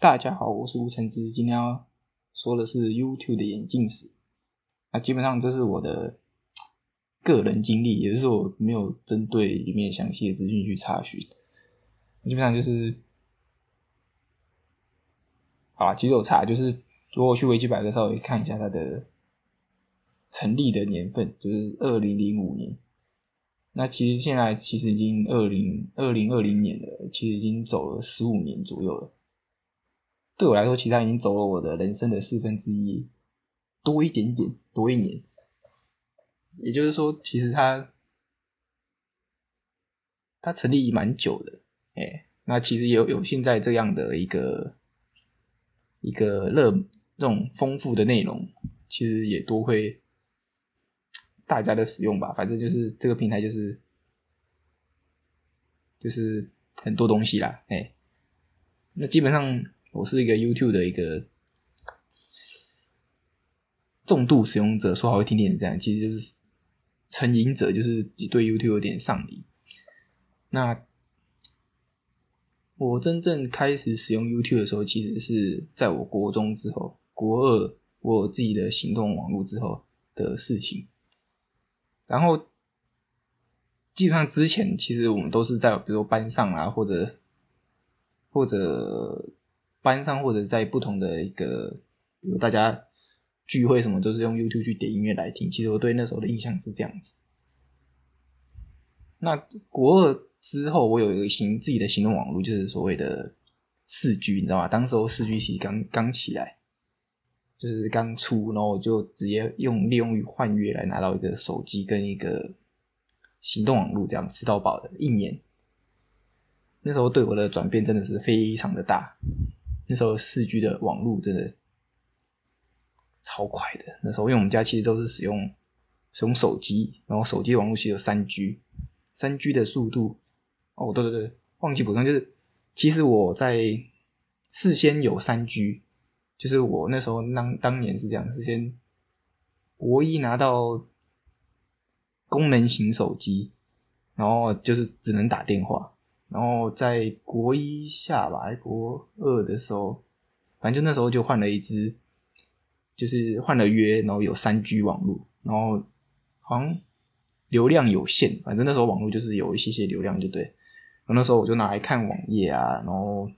大家好，我是吴承之，今天要说的是 YouTube 的眼镜史。那基本上这是我的个人经历，也就是说我没有针对里面详细的资讯去查询。基本上就是，好了，其实我查就是如果去维基百科稍微看一下它的成立的年份，就是二零零五年。那其实现在其实已经二零二零二零年了，其实已经走了十五年左右了。对我来说，其实他已经走了我的人生的四分之一，多一点点，多一年。也就是说，其实他他成立蛮久的，哎，那其实有有现在这样的一个一个热这种丰富的内容，其实也多亏。大家的使用吧，反正就是这个平台就是就是很多东西啦，哎，那基本上我是一个 YouTube 的一个重度使用者，说好会听点这样，其实就是成瘾者，就是对 YouTube 有点上瘾。那我真正开始使用 YouTube 的时候，其实是在我国中之后，国二我自己的行动网络之后的事情。然后，基本上之前其实我们都是在比如说班上啊，或者或者班上，或者在不同的一个，比如大家聚会什么，都是用 YouTube 去点音乐来听。其实我对那时候的印象是这样子。那国二之后，我有一个行自己的行动网络，就是所谓的四 G，你知道吗？当时候四 G 其实刚刚起来。就是刚出，然后我就直接用利用于换月来拿到一个手机跟一个行动网络，这样吃到饱的一年。那时候对我的转变真的是非常的大。那时候四 G 的网络真的超快的。那时候因为我们家其实都是使用使用手机，然后手机网络其实有三 G，三 G 的速度。哦，对对对，忘记补充，就是其实我在事先有三 G。就是我那时候当当年是这样，事先国一拿到功能型手机，然后就是只能打电话，然后在国一下吧，国二的时候，反正就那时候就换了一支，就是换了约，然后有三 G 网络，然后好像流量有限，反正那时候网络就是有一些些流量，就对。然后那时候我就拿来看网页啊，然后。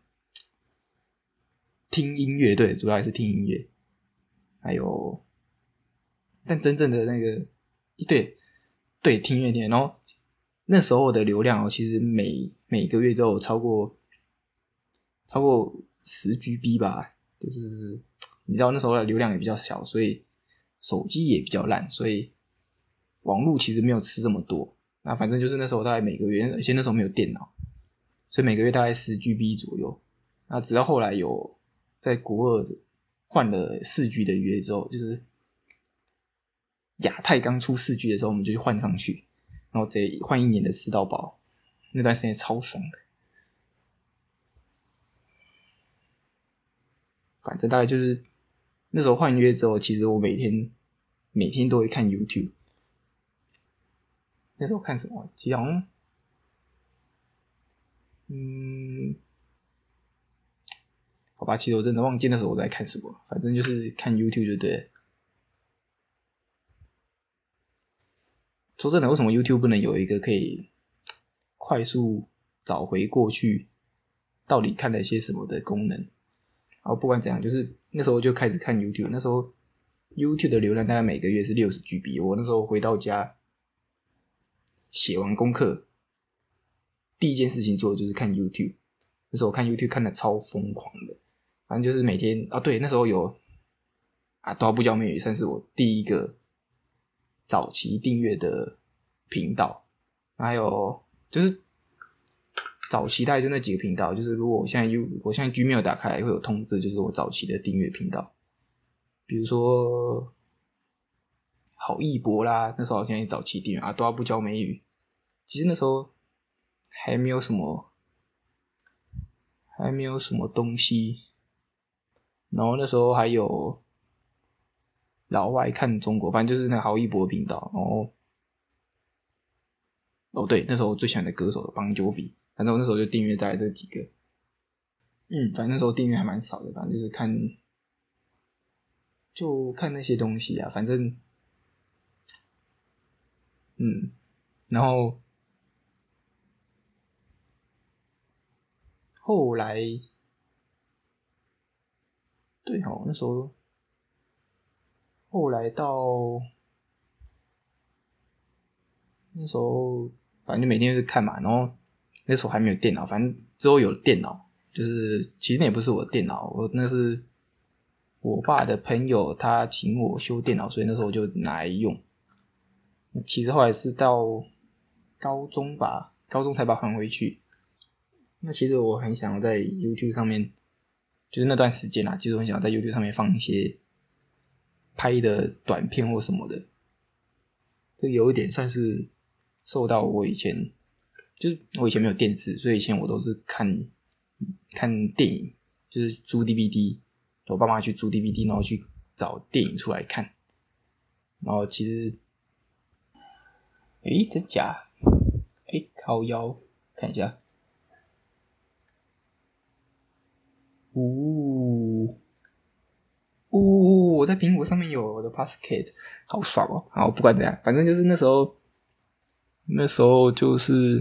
听音乐，对，主要还是听音乐，还有，但真正的那个，对，对，听音乐听，然后那时候的流量哦，其实每每个月都有超过超过十 GB 吧，就是你知道那时候的流量也比较小，所以手机也比较烂，所以网络其实没有吃这么多。那反正就是那时候大概每个月，而且那时候没有电脑，所以每个月大概十 GB 左右。那直到后来有。在国二的换了四 G 的约之后，就是亚太刚出四 G 的时候，我们就去换上去，然后这换一年的吃到饱，那段时间超爽的。反正大概就是那时候换约之后，其实我每天每天都会看 YouTube。那时候看什么？好像嗯。好吧，其实我真的忘记那时候我在看什么，反正就是看 YouTube 就对。说真的，为什么 YouTube 不能有一个可以快速找回过去到底看了些什么的功能？然后不管怎样，就是那时候就开始看 YouTube。那时候 YouTube 的流量大概每个月是六十 GB。我那时候回到家写完功课，第一件事情做的就是看 YouTube。那时候我看 YouTube 看的超疯狂的。反正就是每天啊，对，那时候有啊，都不教美语，算是我第一个早期订阅的频道。还有就是早期大概就那几个频道，就是如果我现在 U，我现在 Gmail 打开会有通知，就是我早期的订阅频道，比如说好易博啦，那时候好像也早期订阅啊，都不教美语。其实那时候还没有什么，还没有什么东西。然后那时候还有老外看中国，反正就是那个郝一博频道。哦哦，对，那时候我最喜欢的歌手邦 Jovi，反正我那时候就订阅在这几个嗯，反正那时候订阅还蛮少的，反正就是看，就看那些东西啊，反正，嗯，然后后来，对哦，那时候后来到那时候，反正就每天就是看嘛，然后那时候还没有电脑，反正之后有电脑。就是其实那也不是我的电脑，我那是我爸的朋友，他请我修电脑，所以那时候我就拿来用。其实后来是到高中吧，高中才把它还回去。那其实我很想在 YouTube 上面，就是那段时间啊，其实我很想在 YouTube 上面放一些拍的短片或什么的。这有一点算是受到我以前，就是我以前没有电视，所以以前我都是看。看电影就是租 DVD，我爸妈去租 DVD，然后去找电影出来看。然后其实，诶，真假？诶，靠腰，看一下。呜呜，我在苹果上面有我的 passket 好爽哦！好，不管怎样，反正就是那时候，那时候就是，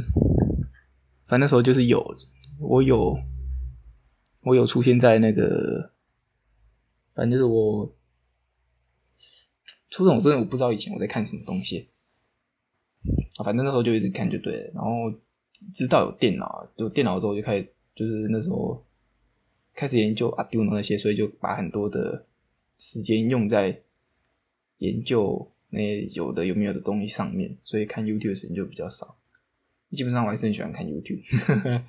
反正那时候就是有，我有。我有出现在那个，反正就是我初中，我真的我不知道以前我在看什么东西，反正那时候就一直看就对了。然后知道有电脑，就电脑之后就开始，就是那时候开始研究 Arduino 那些，所以就把很多的时间用在研究那些有的有没有的东西上面，所以看 YouTube 的时间就比较少。基本上我还是很喜欢看 YouTube。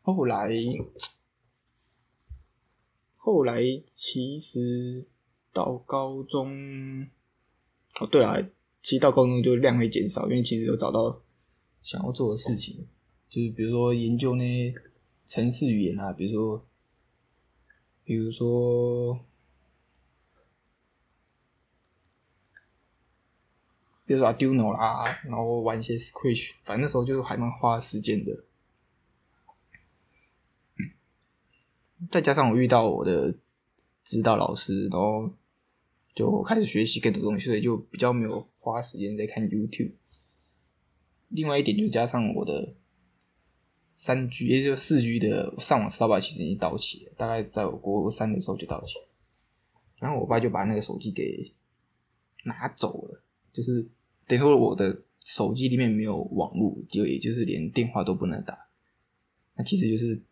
后来，后来其实到高中，哦对啊，其实到高中就量会减少，因为其实有找到想要做的事情，就是比如说研究那些程式语言啊，比如说，比如说，比如说 Arduino 啦，然后玩一些 Scratch，反正那时候就还蛮花时间的。再加上我遇到我的指导老师，然后就开始学习更多东西，所以就比较没有花时间在看 YouTube。另外一点就是加上我的三 G，也就是四 G 的上网超吧，其实已经到期了，大概在我国三的时候就到期。然后我爸就把那个手机给拿走了，就是等于说我的手机里面没有网络，就也就是连电话都不能打。那其实就是。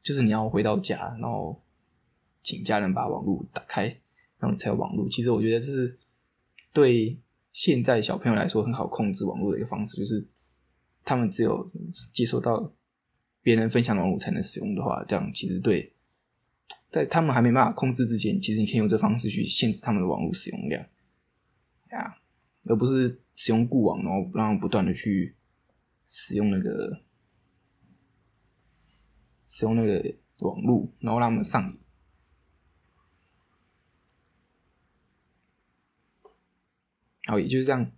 就是你要回到家，然后请家人把网络打开，然后你才有网络。其实我觉得这是对现在小朋友来说很好控制网络的一个方式，就是他们只有接收到别人分享网络才能使用的话，这样其实对在他们还没办法控制之前，其实你可以用这方式去限制他们的网络使用量，呀，而不是使用固网，然后让不断的去使用那个。使用那个网络，然后让他们上瘾。然后，也就是这样。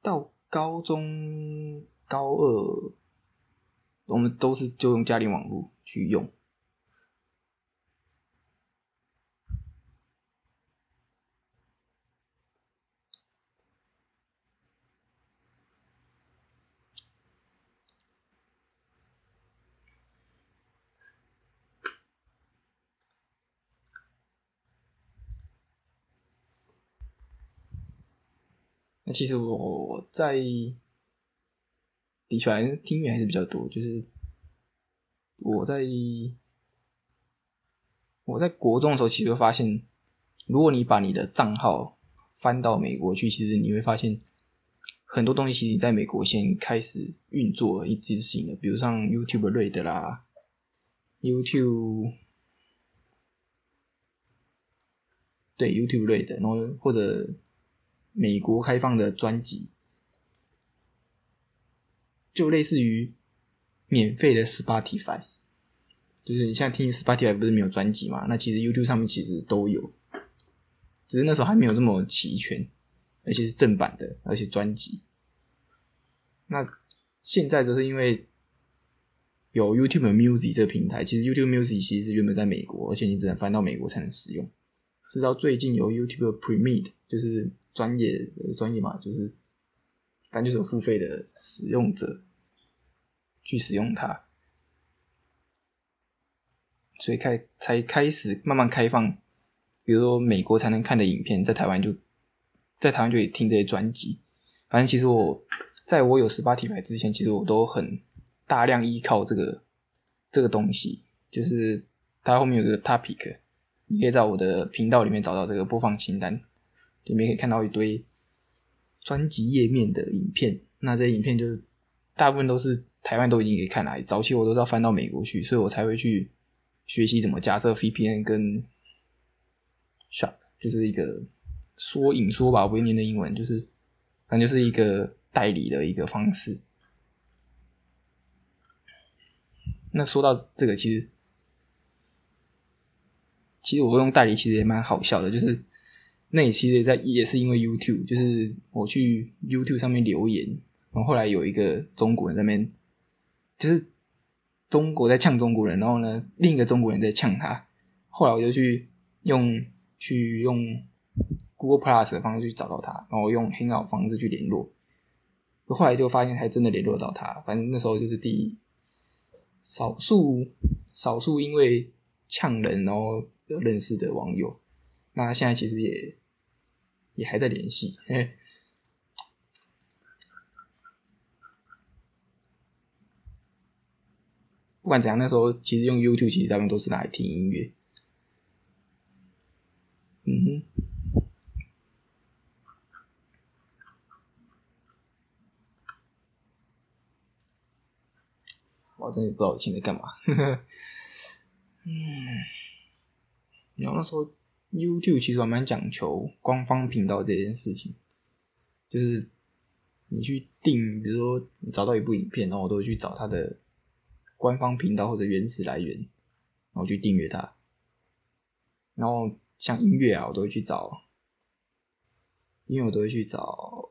到高中高二，我们都是就用家庭网络去用。那其实我在的确还是听音乐还是比较多，就是我在我在国中的时候，其实会发现，如果你把你的账号翻到美国去，其实你会发现很多东西其实在美国先开始运作一直性的，比如像 YouTube 类的啦，YouTube 对 YouTube 类的然后或者。美国开放的专辑，就类似于免费的 Spotify，就是你现在听 Spotify 不是没有专辑嘛？那其实 YouTube 上面其实都有。只是那时候还没有这么齐全，而且是正版的，而且专辑。那现在则是因为有 YouTube Music 这个平台，其实 YouTube Music 其实原本在美国，而且你只能翻到美国才能使用。直到最近有 YouTube Premium，就是专业专业嘛，就是但就是付费的使用者去使用它，所以开才开始慢慢开放。比如说美国才能看的影片，在台湾就在台湾就可以听这些专辑。反正其实我在我有十八体牌之前，其实我都很大量依靠这个这个东西，就是它后面有个 topic。你可以在我的频道里面找到这个播放清单，里面可以看到一堆专辑页面的影片。那这些影片就是大部分都是台湾都已经可以看了，早期我都是要翻到美国去，所以我才会去学习怎么架设 VPN 跟 Shop，就是一个缩影缩吧，不会念的英文，就是反正就是一个代理的一个方式。那说到这个，其实。其实我用代理其实也蛮好笑的，就是那也其实也在也是因为 YouTube，就是我去 YouTube 上面留言，然后后来有一个中国人在那边，就是中国在呛中国人，然后呢另一个中国人在呛他，后来我就去用去用 Google Plus 的方式去找到他，然后用很好方式去联络，后来就发现还真的联络到他，反正那时候就是第少数少数因为呛人然后。认识的网友，那现在其实也也还在联系。不管怎样，那时候其实用 YouTube，其实他们都是拿来听音乐。嗯哼，我真的不知道我现在干嘛。嗯。然后那时候，YouTube 其实还蛮讲求官方频道这件事情，就是你去订，比如说你找到一部影片，然后我都会去找它的官方频道或者原始来源，然后去订阅它。然后像音乐啊，我都会去找，因为我都会去找，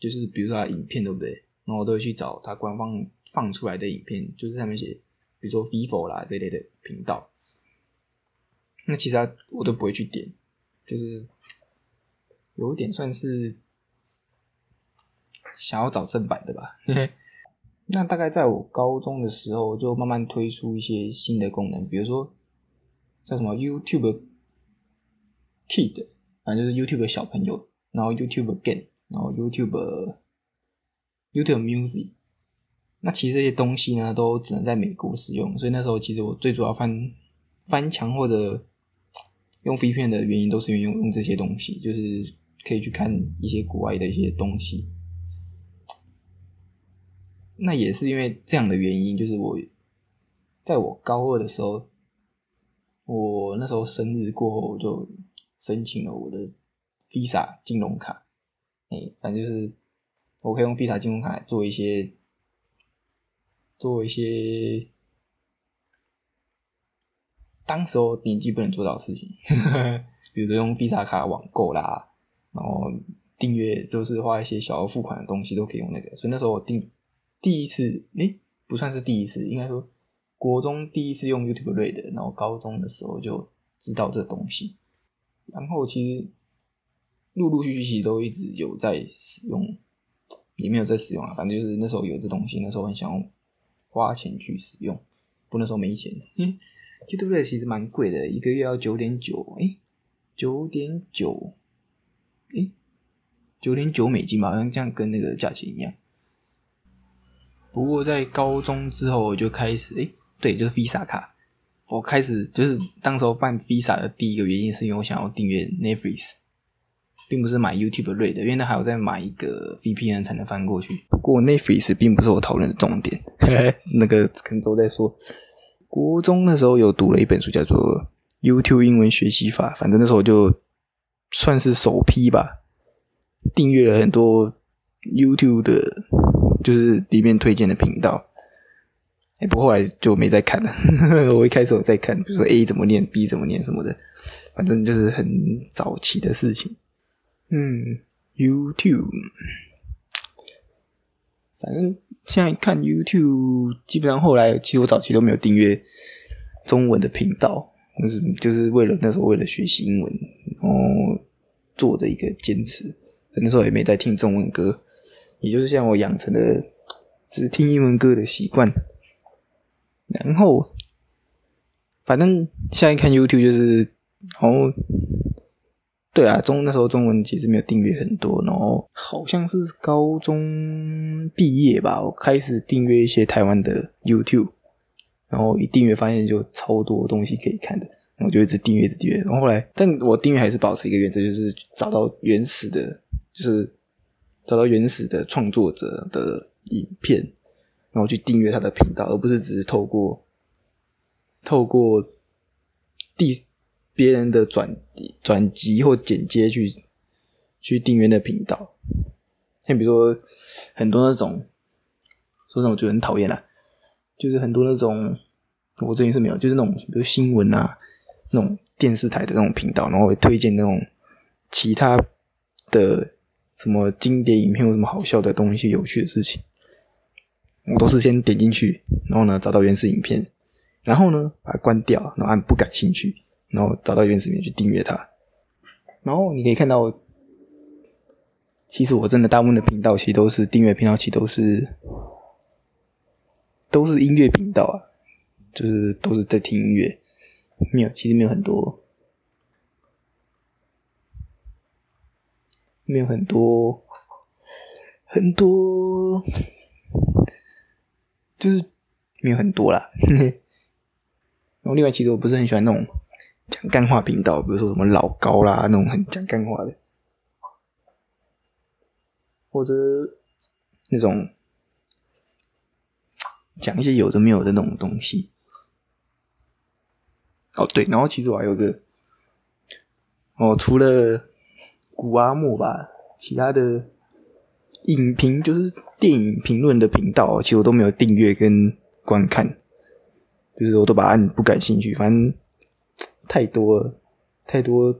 就是比如说影片对不对？然后我都会去找它官方放出来的影片，就是上面写，比如说 Vivo 啦这类的频道。那其他我都不会去点，就是有一点算是想要找正版的吧。那大概在我高中的时候，就慢慢推出一些新的功能，比如说像什么 YouTube Kid，反正就是 YouTube 小朋友，然后 YouTube Game，然后 YouTube YouTube Music。那其实这些东西呢，都只能在美国使用，所以那时候其实我最主要翻翻墙或者。用飞片的原因都是因为用用这些东西，就是可以去看一些国外的一些东西。那也是因为这样的原因，就是我在我高二的时候，我那时候生日过后就申请了我的 Visa 金融卡。哎，反正就是我可以用 Visa 金融卡做一些做一些。当时候年纪不能做到的事情，比如说用 Visa 卡网购啦，然后订阅就是花一些小额付款的东西都可以用那个。所以那时候我订第一次，诶，不算是第一次，应该说国中第一次用 YouTube Red，然后高中的时候就知道这东西。然后其实陆陆续续其实都一直有在使用，也没有在使用啊。反正就是那时候有这东西，那时候很想要花钱去使用，不能说没钱。YouTube 其实蛮贵的，一个月要九点九，哎，九点九，哎，九点九美金吧，好像这样跟那个价钱一样。不过在高中之后，我就开始，哎，对，就是 Visa 卡，我开始就是当时候办 Visa 的第一个原因，是因为我想要订阅 Netflix，并不是买 YouTube Red，因为那还要再买一个 VPN 才能翻过去。不过 Netflix 并不是我讨论的重点，那个可能都在说。国中那时候有读了一本书，叫做《YouTube 英文学习法》。反正那时候就算是首批吧，订阅了很多 YouTube 的，就是里面推荐的频道。哎，不过后来就没再看了。我一开始我在看，比如说 A 怎么念，B 怎么念什么的。反正就是很早期的事情。嗯，YouTube，反正现在看 YouTube，基本上后来其实我早期都没有订阅中文的频道，那是就是为了那时候为了学习英文，然后做的一个坚持。那时候也没在听中文歌，也就是像我养成的只听英文歌的习惯。然后，反正现在看 YouTube 就是，然后，对啊，中那时候中文其实没有订阅很多，然后好像是高中毕业吧，我开始订阅一些台湾的 YouTube，然后一订阅发现就超多东西可以看的，我就一直订阅，一直订阅。然后后来，但我订阅还是保持一个原则，就是找到原始的。就是找到原始的创作者的影片，然后去订阅他的频道，而不是只是透过透过第别人的转转集或剪接去去订阅那频道。像比如说很多那种，说什么我觉得很讨厌啦，就是很多那种我最近是没有，就是那种比如新闻啊，那种电视台的那种频道，然后会推荐那种其他的。什么经典影片，有什么好笑的东西、有趣的事情，我都是先点进去，然后呢找到原始影片，然后呢把它关掉，然后按不感兴趣，然后找到原始影片去订阅它。然后你可以看到，其实我真的大部分的频道其实都是订阅频道，其实都是都是音乐频道啊，就是都是在听音乐，没有，其实没有很多。没有很多，很多，就是没有很多啦。然后另外，其实我不是很喜欢那种讲干话频道，比如说什么老高啦那种很讲干话的，或者那种讲一些有的没有的那种东西。哦，对，然后其实我还有个，哦，除了。古阿莫吧，其他的影评就是电影评论的频道，其实我都没有订阅跟观看，就是我都把它不感兴趣，反正太多了，太多，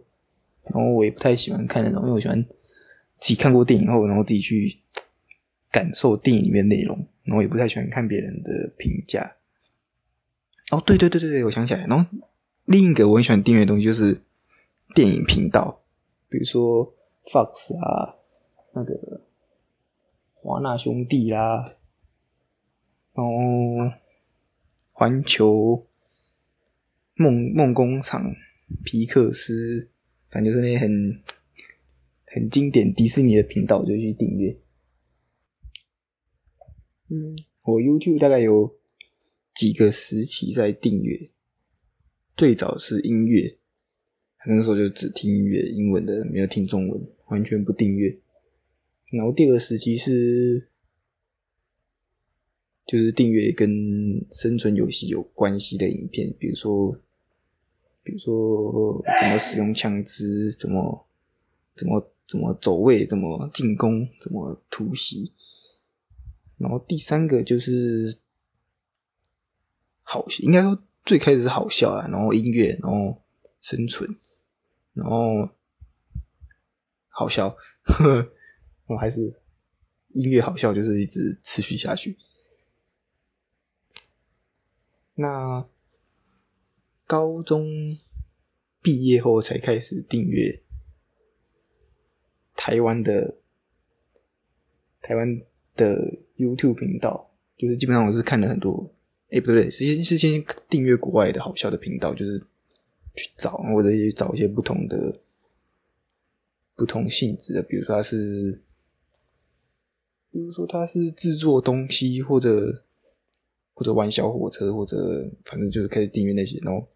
然后我也不太喜欢看那种，因为我喜欢自己看过电影后，然后自己去感受电影里面内容，然后也不太喜欢看别人的评价。哦，对对对对对，我想起来，然后另一个我很喜欢订阅的东西就是电影频道。比如说 Fox 啊，那个华纳兄弟啦，然后环球梦梦工厂、皮克斯，反正就是那些很很经典迪士尼的频道，就去订阅。嗯，我 YouTube 大概有几个时期在订阅，最早是音乐。那时候就只听音乐，英文的没有听中文，完全不订阅。然后第二个时期是，就是订阅跟生存游戏有关系的影片，比如说，比如说怎么使用枪支，怎么怎么怎么走位，怎么进攻，怎么突袭。然后第三个就是好，应该说最开始是好笑啊，然后音乐，然后生存。然后好笑呵，我还是音乐好笑，就是一直持续下去。那高中毕业后才开始订阅台湾的台湾的 YouTube 频道，就是基本上我是看了很多，哎，不对，是先是先订阅国外的好笑的频道，就是。去找，或者去找一些不同的、不同性质的，比如说他是，比如说他是制作东西，或者或者玩小火车，或者反正就是开始订阅那些，然后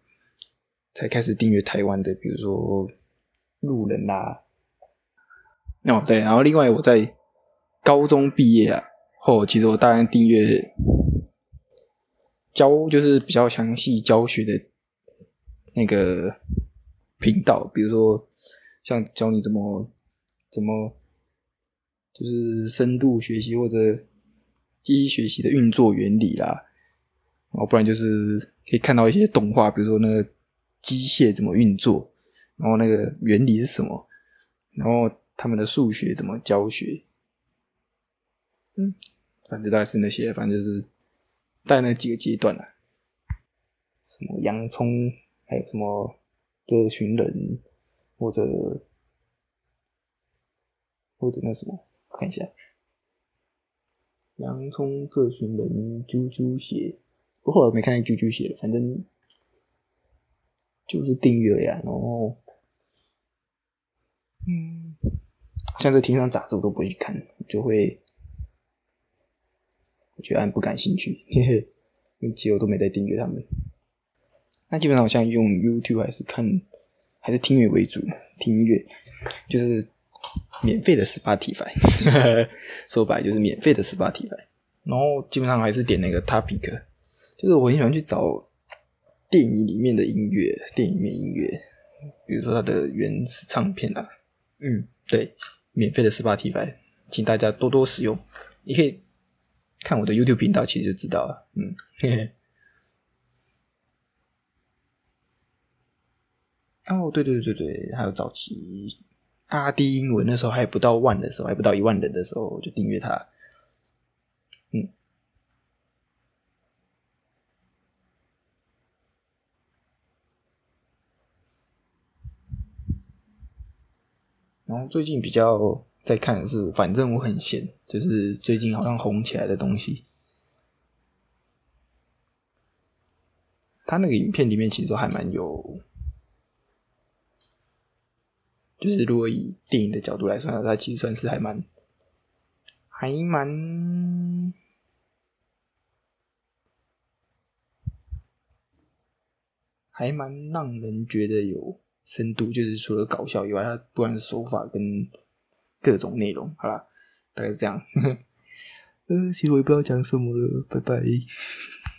才开始订阅台湾的，比如说路人啦。哦，对，然后另外我在高中毕业啊后，其实我大概订阅教，就是比较详细教学的。那个频道，比如说像教你怎么怎么，就是深度学习或者机器学习的运作原理啦，然后不然就是可以看到一些动画，比如说那个机械怎么运作，然后那个原理是什么，然后他们的数学怎么教学，嗯，反正大概是那些，反正就是带那几个阶段了。什么洋葱，还有什么这群人，或者或者那什么，看一下，洋葱这群人，啾啾鞋，我后来没看见啾啾写的，反正就是订阅呀，然后。嗯，像这天上杂志我都不会去看，就会我觉得按不感兴趣，嘿嘿，因为其实我都没在订阅他们。那基本上我现在用 YouTube 还是看还是听音乐为主，听音乐就是免费的 Spotify，说白就是免费的 Spotify。然后基本上还是点那个 Topic，就是我很喜欢去找电影里面的音乐，电影里面音乐，比如说它的原始唱片啊。嗯，对，免费的 Spotify，请大家多多使用。你可以看我的 YouTube 频道，其实就知道了。嗯，嘿嘿。哦，对对对对对，还有早期阿迪英文那时候还不到万的时候，还不到一万人的时候，我就订阅他。然后最近比较在看的是，反正我很闲，就是最近好像红起来的东西。他那个影片里面其实都还蛮有，就是如果以电影的角度来算，它其实算是还蛮，还蛮，还蛮让人觉得有。深度就是除了搞笑以外，它不管是手法跟各种内容，好啦，大概是这样。呃，其实我也不知道讲什么了，拜拜。